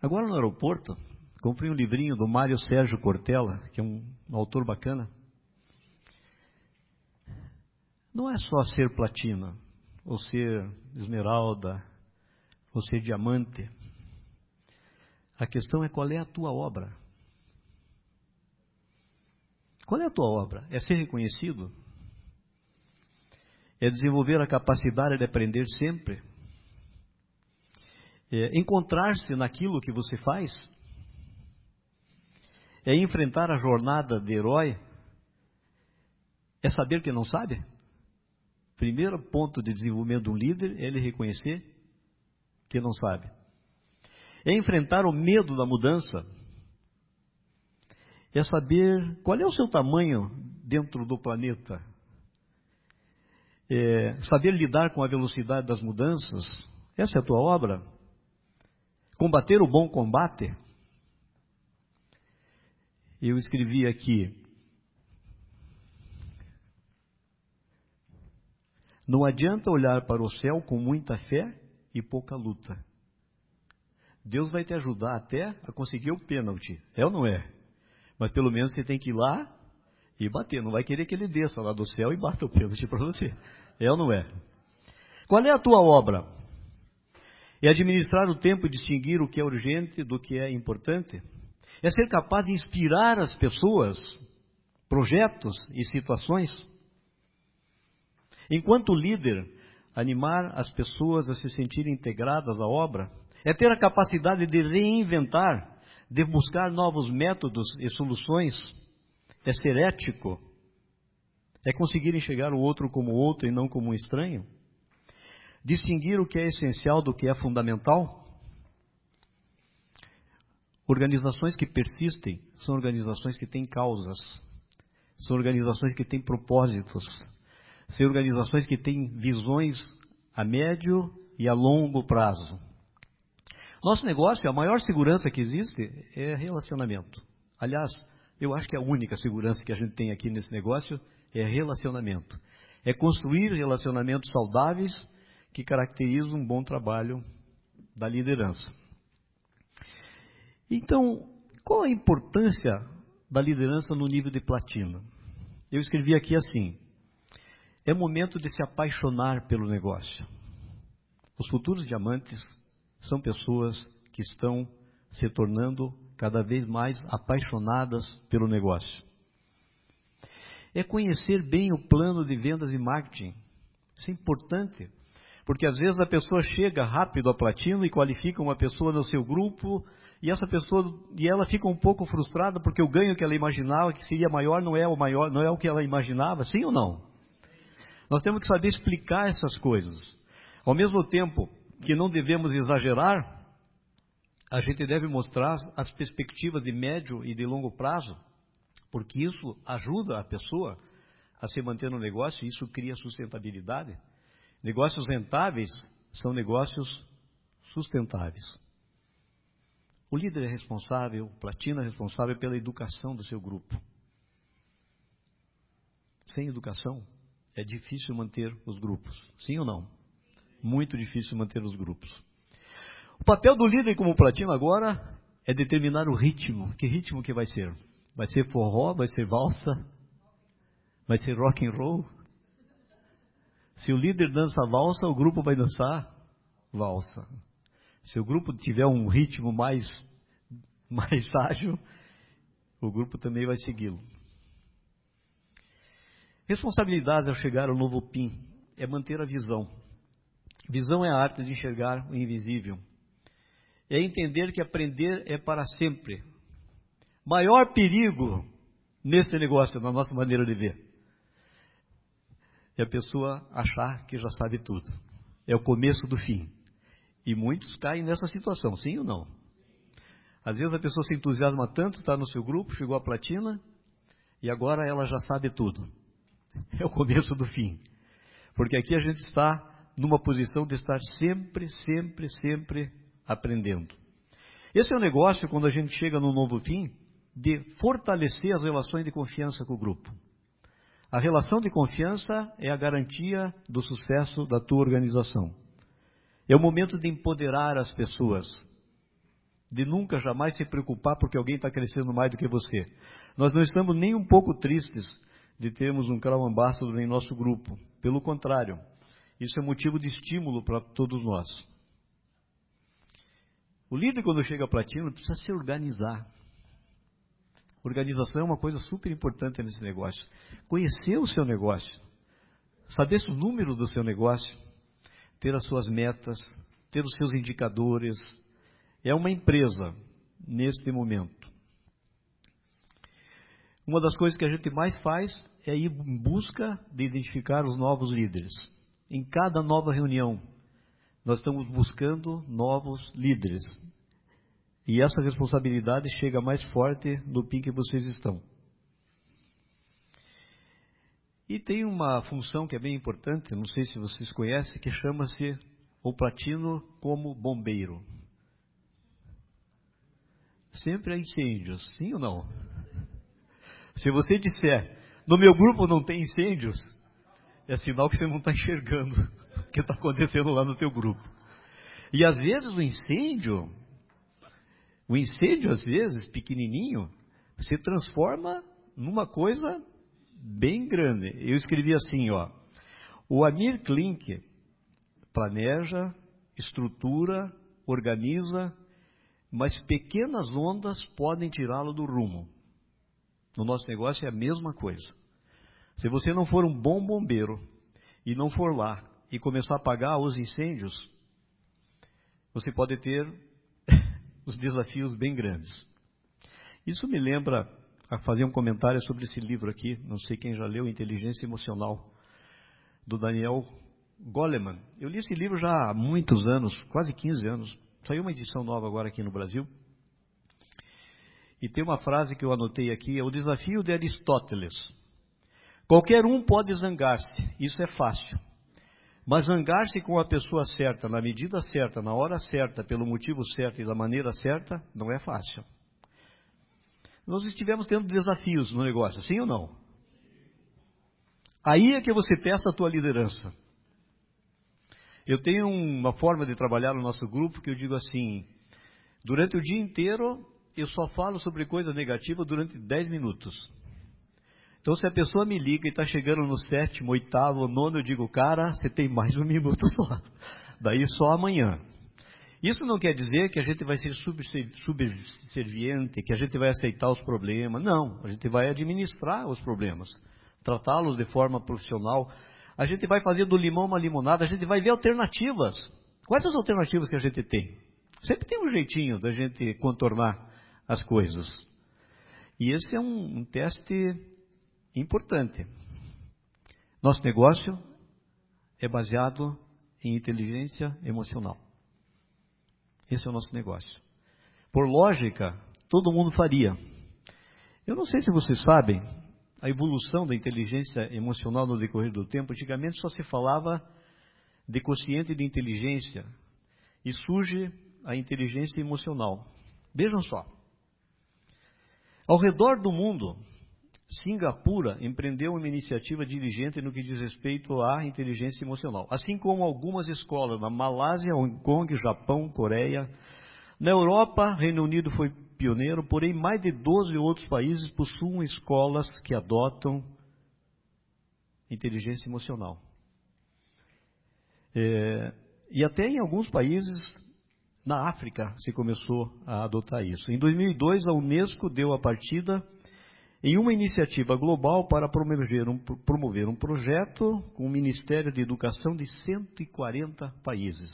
Agora no aeroporto, comprei um livrinho do Mário Sérgio Cortella, que é um, autor bacana. Não é só ser platina, ou ser esmeralda, ou ser diamante. A questão é qual é a tua obra. Qual é a tua obra? É ser reconhecido? é desenvolver a capacidade de aprender sempre, é encontrar-se naquilo que você faz, é enfrentar a jornada de herói, é saber que não sabe. Primeiro ponto de desenvolvimento de um líder é ele reconhecer que não sabe. É enfrentar o medo da mudança. É saber qual é o seu tamanho dentro do planeta. É saber lidar com a velocidade das mudanças. Essa é a tua obra. Combater o bom combate. Eu escrevi aqui. Não adianta olhar para o céu com muita fé e pouca luta. Deus vai te ajudar até a conseguir o pênalti. É ou não é? Mas pelo menos você tem que ir lá e bater. Não vai querer que ele desça lá do céu e bata o pênalti para você. É ou não é? Qual é a tua obra? É administrar o tempo e distinguir o que é urgente do que é importante? É ser capaz de inspirar as pessoas, projetos e situações? Enquanto líder, animar as pessoas a se sentirem integradas à obra, é ter a capacidade de reinventar, de buscar novos métodos e soluções, é ser ético, é conseguir enxergar o outro como outro e não como um estranho, distinguir o que é essencial do que é fundamental. Organizações que persistem são organizações que têm causas, são organizações que têm propósitos, são organizações que têm visões a médio e a longo prazo. Nosso negócio, a maior segurança que existe é relacionamento. Aliás, eu acho que a única segurança que a gente tem aqui nesse negócio é relacionamento. É construir relacionamentos saudáveis que caracterizam um bom trabalho da liderança. Então, qual a importância da liderança no nível de platina? Eu escrevi aqui assim: é momento de se apaixonar pelo negócio. Os futuros diamantes são pessoas que estão se tornando cada vez mais apaixonadas pelo negócio. É conhecer bem o plano de vendas e marketing. Isso é importante, porque às vezes a pessoa chega rápido à platina e qualifica uma pessoa no seu grupo e essa pessoa e ela fica um pouco frustrada porque o ganho que ela imaginava que seria maior não é o maior, não é o que ela imaginava, sim ou não? Nós temos que saber explicar essas coisas. Ao mesmo tempo que não devemos exagerar, a gente deve mostrar as perspectivas de médio e de longo prazo, porque isso ajuda a pessoa a se manter no negócio e isso cria sustentabilidade. Negócios rentáveis são negócios sustentáveis. O líder é responsável, o é responsável pela educação do seu grupo. Sem educação, é difícil manter os grupos. Sim ou não? Muito difícil manter os grupos. O papel do líder como platino agora é determinar o ritmo. Que ritmo que vai ser? Vai ser forró? Vai ser valsa? Vai ser rock and roll? Se o líder dança valsa, o grupo vai dançar valsa. Se o grupo tiver um ritmo mais mais ágil, o grupo também vai segui-lo. Responsabilidade ao chegar ao novo PIN é manter a visão. Visão é a arte de enxergar o invisível. É entender que aprender é para sempre. Maior perigo nesse negócio, na nossa maneira de ver, é a pessoa achar que já sabe tudo. É o começo do fim. E muitos caem nessa situação, sim ou não? Às vezes a pessoa se entusiasma tanto, está no seu grupo, chegou à platina, e agora ela já sabe tudo é o começo do fim. Porque aqui a gente está numa posição de estar sempre, sempre, sempre aprendendo. Esse é o negócio, quando a gente chega no novo fim, de fortalecer as relações de confiança com o grupo. A relação de confiança é a garantia do sucesso da tua organização. É o momento de empoderar as pessoas, de nunca jamais se preocupar porque alguém está crescendo mais do que você. Nós não estamos nem um pouco tristes de termos um Crown Ambassador em nosso grupo. Pelo contrário, isso é motivo de estímulo para todos nós. O líder, quando chega a platino, precisa se organizar. Organização é uma coisa super importante nesse negócio. Conhecer o seu negócio. saber o número do seu negócio, ter as suas metas, ter os seus indicadores. É uma empresa neste momento. Uma das coisas que a gente mais faz é ir em busca de identificar os novos líderes. Em cada nova reunião, nós estamos buscando novos líderes. E essa responsabilidade chega mais forte no PIN que vocês estão. E tem uma função que é bem importante, não sei se vocês conhecem, que chama-se o platino como bombeiro. Sempre há incêndios, sim ou não? Se você disser, no meu grupo não tem incêndios, é sinal que você não está enxergando o que está acontecendo lá no teu grupo. E às vezes o incêndio, o incêndio às vezes, pequenininho, se transforma numa coisa bem grande. Eu escrevi assim, ó, o Amir Klink planeja, estrutura, organiza, mas pequenas ondas podem tirá-lo do rumo. No nosso negócio é a mesma coisa. Se você não for um bom bombeiro e não for lá e começar a apagar os incêndios, você pode ter os desafios bem grandes. Isso me lembra a fazer um comentário sobre esse livro aqui, não sei quem já leu, Inteligência Emocional, do Daniel Goleman. Eu li esse livro já há muitos anos, quase 15 anos. Saiu uma edição nova agora aqui no Brasil. E tem uma frase que eu anotei aqui, é o desafio de Aristóteles. Qualquer um pode zangar-se, isso é fácil. Mas zangar-se com a pessoa certa, na medida certa, na hora certa, pelo motivo certo e da maneira certa, não é fácil. Nós estivemos tendo desafios no negócio, sim ou não? Aí é que você testa a tua liderança. Eu tenho uma forma de trabalhar no nosso grupo que eu digo assim: durante o dia inteiro eu só falo sobre coisa negativa durante 10 minutos. Então, se a pessoa me liga e está chegando no sétimo, oitavo, nono, eu digo, cara, você tem mais um minuto só. Daí só amanhã. Isso não quer dizer que a gente vai ser subserviente, que a gente vai aceitar os problemas. Não, a gente vai administrar os problemas, tratá-los de forma profissional. A gente vai fazer do limão uma limonada, a gente vai ver alternativas. Quais as alternativas que a gente tem? Sempre tem um jeitinho da gente contornar as coisas. E esse é um, um teste importante. Nosso negócio é baseado em inteligência emocional. Esse é o nosso negócio. Por lógica, todo mundo faria. Eu não sei se vocês sabem, a evolução da inteligência emocional no decorrer do tempo, antigamente só se falava de consciente de inteligência e surge a inteligência emocional. Vejam só. Ao redor do mundo, Singapura empreendeu uma iniciativa diligente no que diz respeito à inteligência emocional, assim como algumas escolas na Malásia, Hong Kong, Japão, Coreia. Na Europa, Reino Unido foi pioneiro, porém mais de 12 outros países possuem escolas que adotam inteligência emocional. É, e até em alguns países na África se começou a adotar isso. Em 2002, a Unesco deu a partida em uma iniciativa global para promover um, promover um projeto com o Ministério de Educação de 140 países.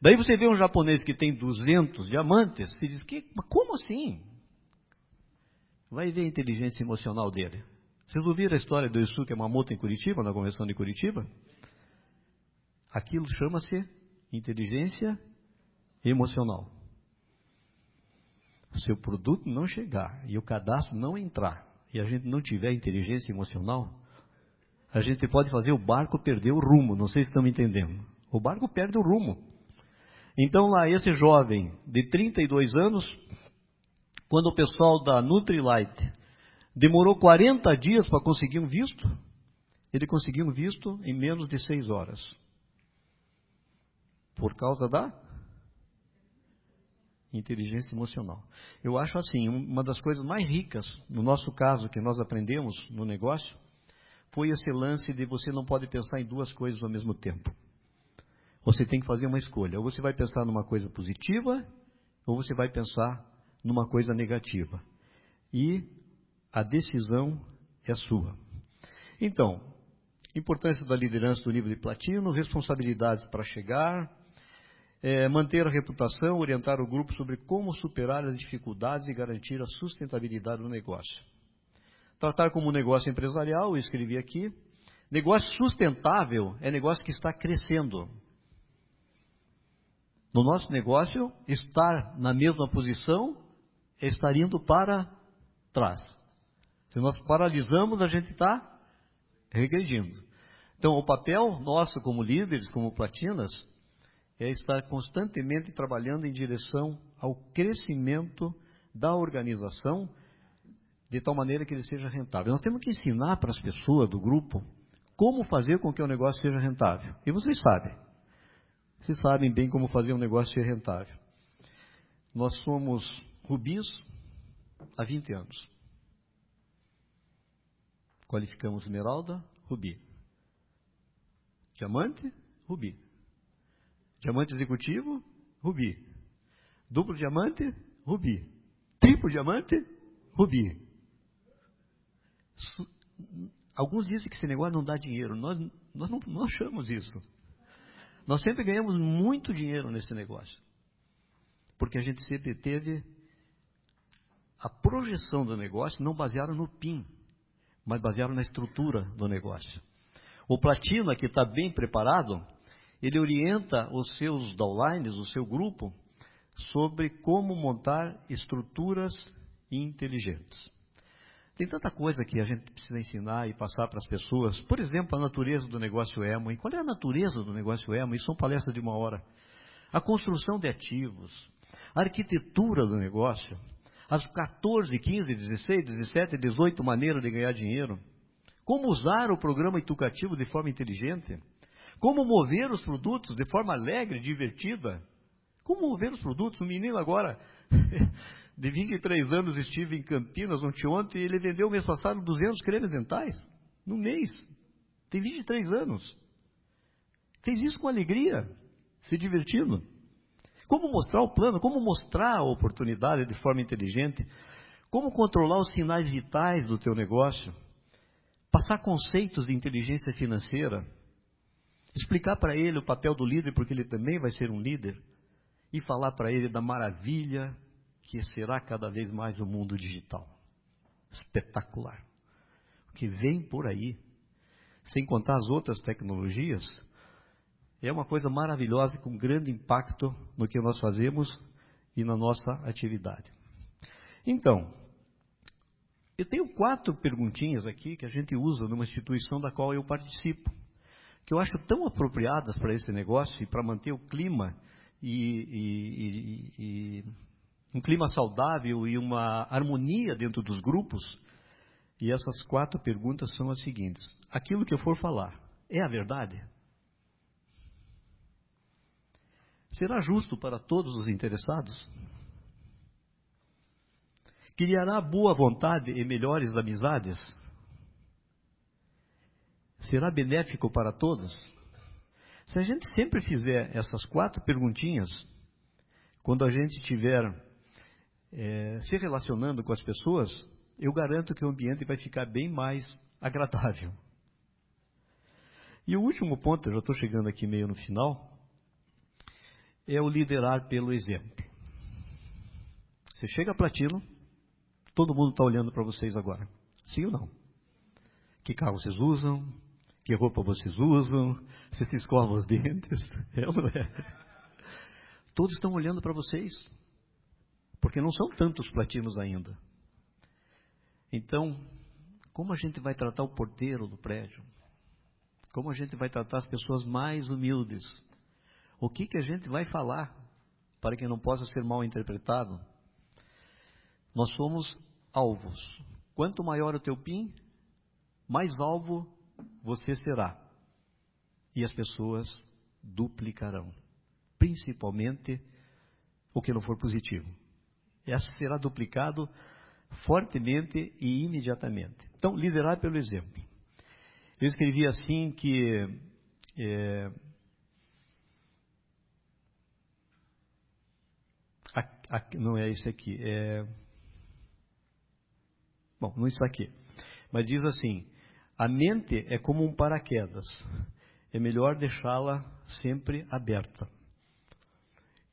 Daí você vê um japonês que tem 200 diamantes, se diz que, como assim? Vai ver a inteligência emocional dele. Vocês ouviram a história do Yusuke Yamamoto em Curitiba, na convenção de Curitiba? Aquilo chama-se inteligência emocional. Se o produto não chegar e o cadastro não entrar e a gente não tiver inteligência emocional, a gente pode fazer o barco perder o rumo. Não sei se estão me entendendo. O barco perde o rumo. Então lá esse jovem de 32 anos, quando o pessoal da Nutrilite demorou 40 dias para conseguir um visto, ele conseguiu um visto em menos de 6 horas. Por causa da inteligência emocional. Eu acho assim, uma das coisas mais ricas, no nosso caso, que nós aprendemos no negócio, foi esse lance de você não pode pensar em duas coisas ao mesmo tempo. Você tem que fazer uma escolha. Ou você vai pensar numa coisa positiva, ou você vai pensar numa coisa negativa. E a decisão é sua. Então, Importância da liderança do nível de platino, responsabilidades para chegar, é, manter a reputação, orientar o grupo sobre como superar as dificuldades e garantir a sustentabilidade do negócio. Tratar como negócio empresarial, eu escrevi aqui. Negócio sustentável é negócio que está crescendo. No nosso negócio, estar na mesma posição é estar indo para trás. Se nós paralisamos, a gente está regredindo. Então, o papel nosso como líderes, como platinas, é estar constantemente trabalhando em direção ao crescimento da organização, de tal maneira que ele seja rentável. Nós temos que ensinar para as pessoas do grupo como fazer com que o negócio seja rentável. E vocês sabem. Vocês sabem bem como fazer um negócio ser rentável. Nós somos rubis há 20 anos. Qualificamos esmeralda, rubi. Diamante, rubi. Diamante executivo, rubi. Duplo diamante, rubi. Triplo diamante, rubi. Alguns dizem que esse negócio não dá dinheiro. Nós, nós não, não achamos isso. Nós sempre ganhamos muito dinheiro nesse negócio. Porque a gente sempre teve a projeção do negócio não baseada no PIN, mas baseada na estrutura do negócio. O Platina, que está bem preparado, ele orienta os seus downlines, o seu grupo, sobre como montar estruturas inteligentes. Tem tanta coisa que a gente precisa ensinar e passar para as pessoas. Por exemplo, a natureza do negócio emo. E qual é a natureza do negócio emo? Isso são palestras de uma hora. A construção de ativos, a arquitetura do negócio, as 14, 15, 16, 17, 18 maneiras de ganhar dinheiro. Como usar o programa educativo de forma inteligente como mover os produtos de forma alegre, divertida? Como mover os produtos? Um menino agora, de 23 anos, estive em Campinas ontem e ele vendeu mês passado 200 cremes dentais. No mês. Tem 23 anos. Fez isso com alegria, se divertindo. Como mostrar o plano, como mostrar a oportunidade de forma inteligente, como controlar os sinais vitais do teu negócio, passar conceitos de inteligência financeira, explicar para ele o papel do líder, porque ele também vai ser um líder, e falar para ele da maravilha que será cada vez mais o mundo digital. Espetacular. O que vem por aí, sem contar as outras tecnologias, é uma coisa maravilhosa com grande impacto no que nós fazemos e na nossa atividade. Então, eu tenho quatro perguntinhas aqui que a gente usa numa instituição da qual eu participo que eu acho tão apropriadas para esse negócio e para manter o clima e, e, e, um clima saudável e uma harmonia dentro dos grupos. E essas quatro perguntas são as seguintes: aquilo que eu for falar é a verdade? Será justo para todos os interessados? Criará boa vontade e melhores amizades? Será benéfico para todos? Se a gente sempre fizer essas quatro perguntinhas, quando a gente estiver é, se relacionando com as pessoas, eu garanto que o ambiente vai ficar bem mais agradável. E o último ponto, eu já estou chegando aqui meio no final, é o liderar pelo exemplo. Você chega a platino, todo mundo está olhando para vocês agora. Sim ou não? Que carro vocês usam? Que roupa vocês usam, se se escovam os dentes. É ou não é? Todos estão olhando para vocês, porque não são tantos platinos ainda. Então, como a gente vai tratar o porteiro do prédio? Como a gente vai tratar as pessoas mais humildes? O que, que a gente vai falar para que não possa ser mal interpretado? Nós somos alvos. Quanto maior o teu PIN, mais alvo você será. E as pessoas duplicarão. Principalmente o que não for positivo. Essa será duplicado fortemente e imediatamente. Então, liderar pelo exemplo. Eu escrevi assim que é, a, a, não é isso aqui, é, bom, não está aqui, mas diz assim: A mente é como um paraquedas. É melhor deixá-la sempre aberta.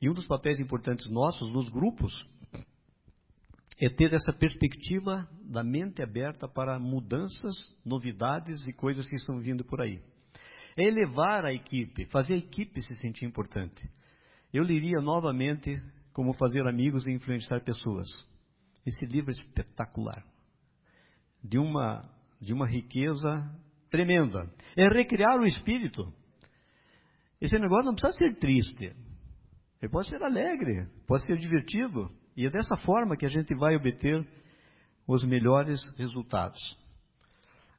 E um dos papéis importantes nossos nos grupos é ter essa perspectiva da mente aberta para mudanças, novidades e coisas que estão vindo por aí. É elevar a equipe, fazer a equipe se sentir importante. Eu leria novamente Como Fazer Amigos e Influenciar Pessoas. Esse livro é espetacular. De uma, de uma riqueza tremenda. É recriar o espírito. Esse negócio não precisa ser triste. Ele pode ser alegre, pode ser divertido. E é dessa forma que a gente vai obter os melhores resultados.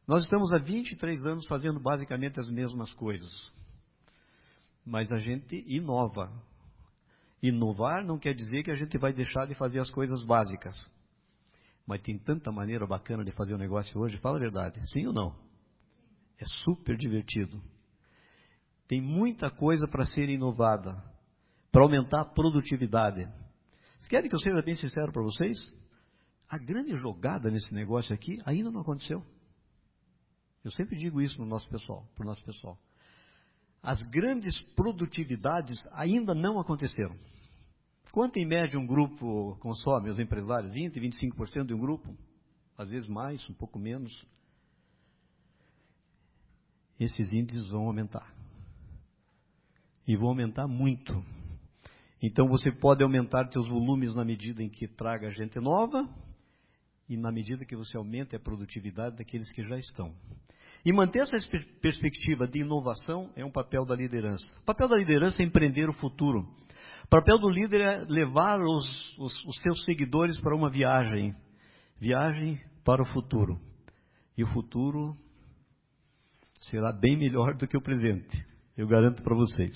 Nós estamos há 23 anos fazendo basicamente as mesmas coisas. Mas a gente inova. Inovar não quer dizer que a gente vai deixar de fazer as coisas básicas. Mas tem tanta maneira bacana de fazer o um negócio hoje, fala a verdade. Sim ou não? É super divertido. Tem muita coisa para ser inovada, para aumentar a produtividade. Vocês querem que eu seja bem sincero para vocês? A grande jogada nesse negócio aqui ainda não aconteceu. Eu sempre digo isso no nosso pessoal, para o nosso pessoal. As grandes produtividades ainda não aconteceram. Quanto em média um grupo consome, os empresários? 20, 25% de um grupo? Às vezes mais, um pouco menos. Esses índices vão aumentar. E vão aumentar muito. Então você pode aumentar seus volumes na medida em que traga gente nova e na medida que você aumenta a produtividade daqueles que já estão. E manter essa perspectiva de inovação é um papel da liderança. O papel da liderança é empreender o futuro. O papel do líder é levar os, os, os seus seguidores para uma viagem viagem para o futuro. E o futuro será bem melhor do que o presente, eu garanto para vocês.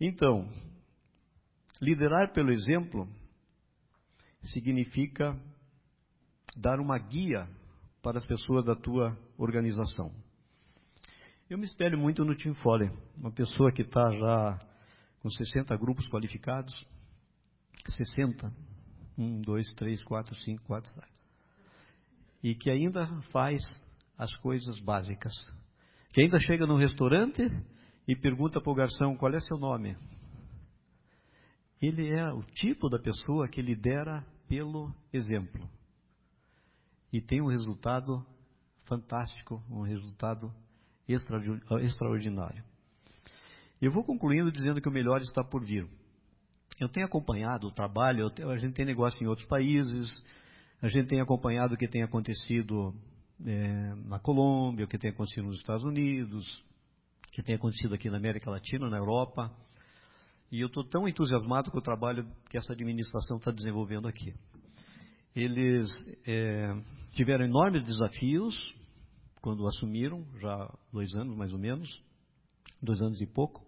Então, Liderar pelo exemplo significa dar uma guia para as pessoas da tua organização. Eu me espelho muito no Tim Foley, uma pessoa que está já com 60 grupos qualificados. 60. 1, 2, 3, 4, 5, 4. E que ainda faz as coisas básicas. Que ainda chega no restaurante e pergunta para o garçom qual é seu nome. Ele é o tipo da pessoa que lidera pelo exemplo. E tem um resultado fantástico, um resultado extraordinário. Eu vou concluindo dizendo que o melhor está por vir. Eu tenho acompanhado o trabalho, a gente tem negócio em outros países, a gente tem acompanhado o que tem acontecido é, na Colômbia, o que tem acontecido nos Estados Unidos, o que tem acontecido aqui na América Latina, na Europa. E eu estou tão entusiasmado com o trabalho que essa administração está desenvolvendo aqui. Eles é, tiveram enormes desafios quando assumiram, já dois anos mais ou menos, dois anos e pouco.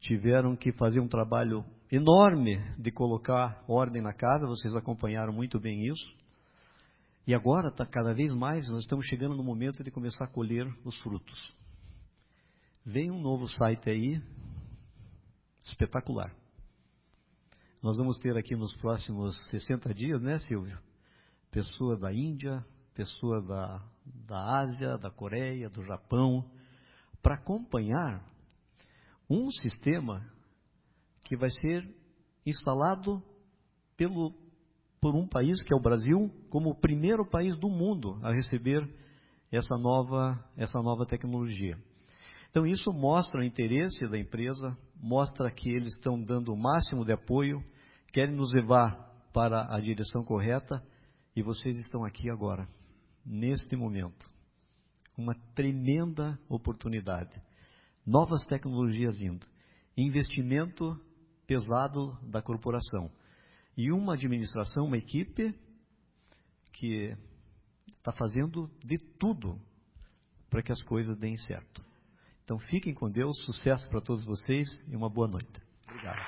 Tiveram que fazer um trabalho enorme de colocar ordem na casa, vocês acompanharam muito bem isso. E agora, está cada vez mais, nós estamos chegando no momento de começar a colher os frutos. Vem um novo site aí, espetacular. Nós vamos ter aqui nos próximos 60 dias, né, Silvio? Pessoa da Índia, pessoa da, da Ásia, da Coreia, do Japão, para acompanhar um sistema que vai ser instalado pelo, por um país que é o Brasil, como o primeiro país do mundo a receber essa nova, essa nova tecnologia. Então, isso mostra o interesse da empresa, mostra que eles estão dando o máximo de apoio, querem nos levar para a direção correta e vocês estão aqui agora, neste momento. Uma tremenda oportunidade. Novas tecnologias vindo. Investimento pesado da corporação. E uma administração, uma equipe que está fazendo de tudo para que as coisas deem certo. Então fiquem com Deus, sucesso para todos vocês e uma boa noite. Obrigado.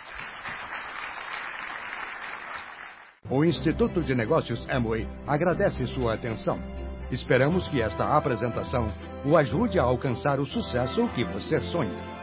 O Instituto de Negócios Amway agradece sua atenção. Esperamos que esta apresentação o ajude a alcançar o sucesso que você sonha.